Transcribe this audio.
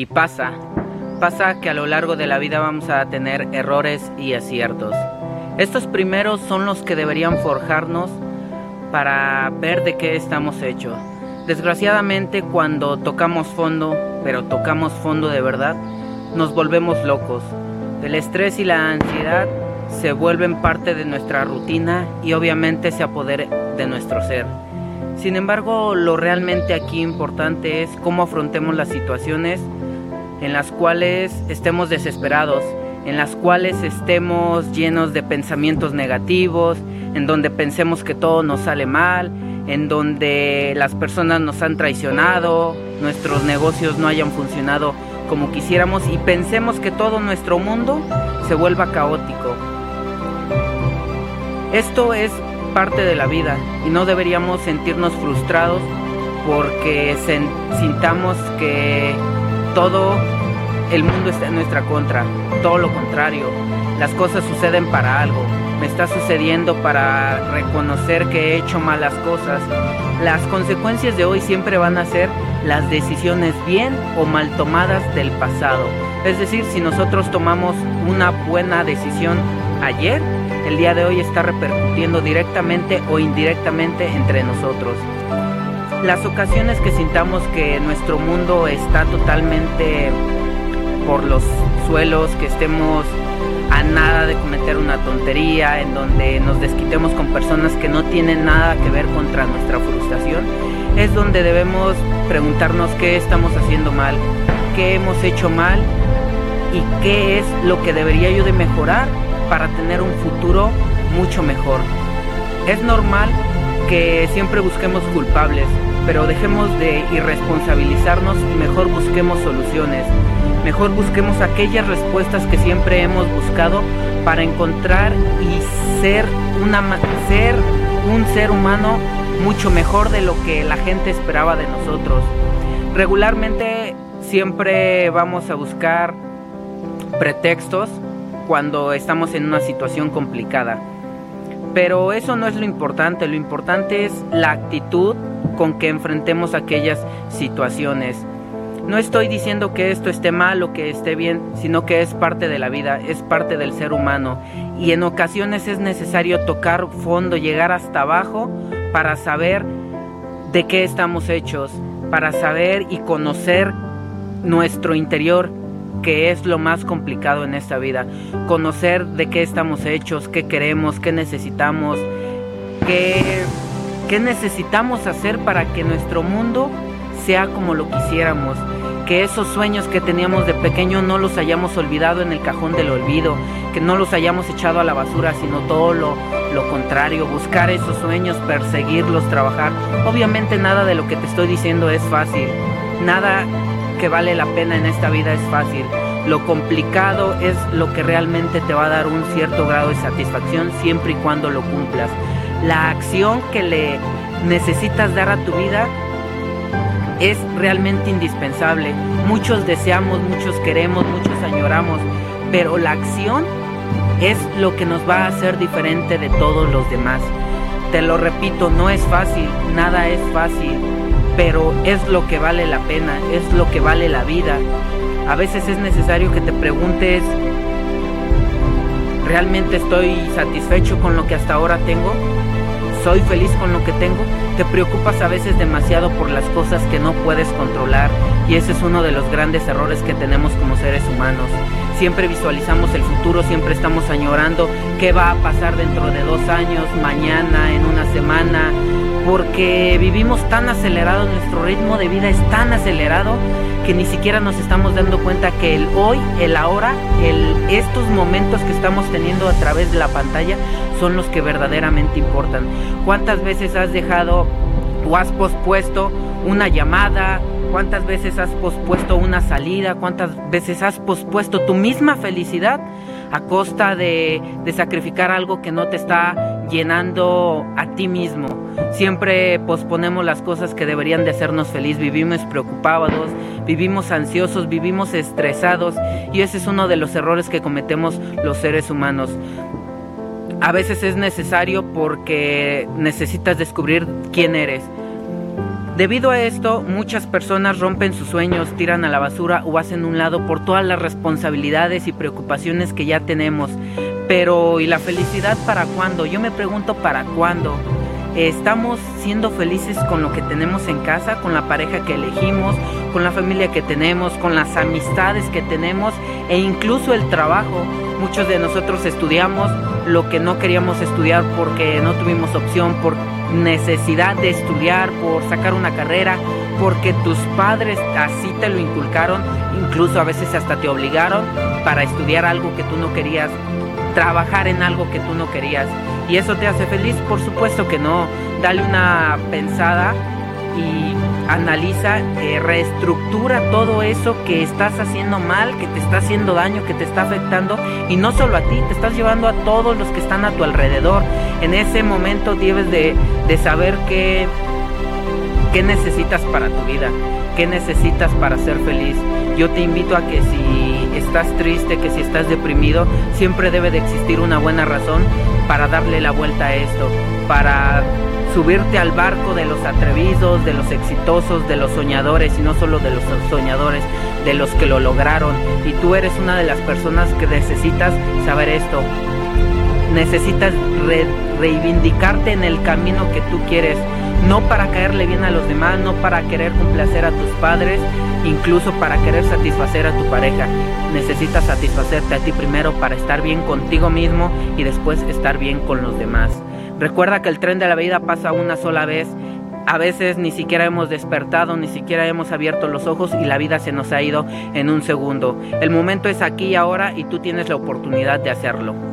Y pasa, pasa que a lo largo de la vida vamos a tener errores y aciertos. Estos primeros son los que deberían forjarnos para ver de qué estamos hechos. Desgraciadamente cuando tocamos fondo, pero tocamos fondo de verdad, nos volvemos locos. El estrés y la ansiedad se vuelven parte de nuestra rutina y obviamente se apodera de nuestro ser. Sin embargo, lo realmente aquí importante es cómo afrontemos las situaciones en las cuales estemos desesperados, en las cuales estemos llenos de pensamientos negativos, en donde pensemos que todo nos sale mal, en donde las personas nos han traicionado, nuestros negocios no hayan funcionado como quisiéramos y pensemos que todo nuestro mundo se vuelva caótico. Esto es parte de la vida y no deberíamos sentirnos frustrados porque sintamos que todo el mundo está en nuestra contra. Todo lo contrario, las cosas suceden para algo. Me está sucediendo para reconocer que he hecho malas cosas. Las consecuencias de hoy siempre van a ser las decisiones bien o mal tomadas del pasado. Es decir, si nosotros tomamos una buena decisión ayer, el día de hoy está repercutiendo directamente o indirectamente entre nosotros. Las ocasiones que sintamos que nuestro mundo está totalmente por los suelos, que estemos a nada de cometer una tontería, en donde nos desquitemos con personas que no tienen nada que ver contra nuestra frustración, es donde debemos preguntarnos qué estamos haciendo mal, qué hemos hecho mal y qué es lo que debería yo de mejorar para tener un futuro mucho mejor. Es normal que siempre busquemos culpables, pero dejemos de irresponsabilizarnos y mejor busquemos soluciones. Mejor busquemos aquellas respuestas que siempre hemos buscado para encontrar y ser, una, ser un ser humano mucho mejor de lo que la gente esperaba de nosotros. Regularmente siempre vamos a buscar pretextos cuando estamos en una situación complicada. Pero eso no es lo importante, lo importante es la actitud con que enfrentemos aquellas situaciones. No estoy diciendo que esto esté mal o que esté bien, sino que es parte de la vida, es parte del ser humano. Y en ocasiones es necesario tocar fondo, llegar hasta abajo para saber de qué estamos hechos, para saber y conocer nuestro interior, que es lo más complicado en esta vida. Conocer de qué estamos hechos, qué queremos, qué necesitamos, qué, qué necesitamos hacer para que nuestro mundo sea como lo quisiéramos. Que esos sueños que teníamos de pequeño no los hayamos olvidado en el cajón del olvido, que no los hayamos echado a la basura, sino todo lo, lo contrario, buscar esos sueños, perseguirlos, trabajar. Obviamente nada de lo que te estoy diciendo es fácil, nada que vale la pena en esta vida es fácil. Lo complicado es lo que realmente te va a dar un cierto grado de satisfacción siempre y cuando lo cumplas. La acción que le necesitas dar a tu vida es realmente indispensable. Muchos deseamos, muchos queremos, muchos añoramos, pero la acción es lo que nos va a hacer diferente de todos los demás. Te lo repito, no es fácil, nada es fácil pero es lo que vale la pena, es lo que vale la vida. A veces es necesario que te preguntes, ¿realmente estoy satisfecho con lo que hasta ahora tengo? ¿Soy feliz con lo que tengo? Te preocupas a veces demasiado por las cosas que no puedes controlar y ese es uno de los grandes errores que tenemos como seres humanos. Siempre visualizamos el futuro, siempre estamos añorando qué va a pasar dentro de dos años, mañana, en una semana, porque vivimos tan acelerado, nuestro ritmo de vida es tan acelerado que ni siquiera nos estamos dando cuenta que el hoy, el ahora, estos momentos que estamos teniendo a través de la pantalla son los que verdaderamente importan. ¿Cuántas veces has dejado o has pospuesto una llamada? ¿Cuántas veces has pospuesto una salida? ¿Cuántas veces has pospuesto tu misma felicidad a costa de, de sacrificar algo que no te está llenando a ti mismo? Siempre posponemos las cosas que deberían de hacernos feliz, vivimos preocupados, vivimos ansiosos, vivimos estresados y ese es uno de los errores que cometemos los seres humanos. A veces es necesario porque necesitas descubrir quién eres. Debido a esto, muchas personas rompen sus sueños, tiran a la basura o hacen un lado por todas las responsabilidades y preocupaciones que ya tenemos. Pero ¿y la felicidad para cuándo? Yo me pregunto para cuándo. ¿Estamos siendo felices con lo que tenemos en casa, con la pareja que elegimos, con la familia que tenemos, con las amistades que tenemos e incluso el trabajo? Muchos de nosotros estudiamos lo que no queríamos estudiar porque no tuvimos opción, por necesidad de estudiar, por sacar una carrera, porque tus padres así te lo inculcaron, incluso a veces hasta te obligaron para estudiar algo que tú no querías, trabajar en algo que tú no querías. ¿Y eso te hace feliz? Por supuesto que no. Dale una pensada y analiza, eh, reestructura todo eso que estás haciendo mal, que te está haciendo daño, que te está afectando y no solo a ti, te estás llevando a todos los que están a tu alrededor. En ese momento debes de, de saber qué, qué necesitas para tu vida, qué necesitas para ser feliz. Yo te invito a que si estás triste, que si estás deprimido, siempre debe de existir una buena razón para darle la vuelta a esto, para subirte al barco de los atrevidos, de los exitosos, de los soñadores y no solo de los soñadores, de los que lo lograron. Y tú eres una de las personas que necesitas saber esto. Necesitas reivindicarte en el camino que tú quieres, no para caerle bien a los demás, no para querer complacer a tus padres, incluso para querer satisfacer a tu pareja. Necesitas satisfacerte a ti primero para estar bien contigo mismo y después estar bien con los demás. Recuerda que el tren de la vida pasa una sola vez. A veces ni siquiera hemos despertado, ni siquiera hemos abierto los ojos y la vida se nos ha ido en un segundo. El momento es aquí y ahora y tú tienes la oportunidad de hacerlo.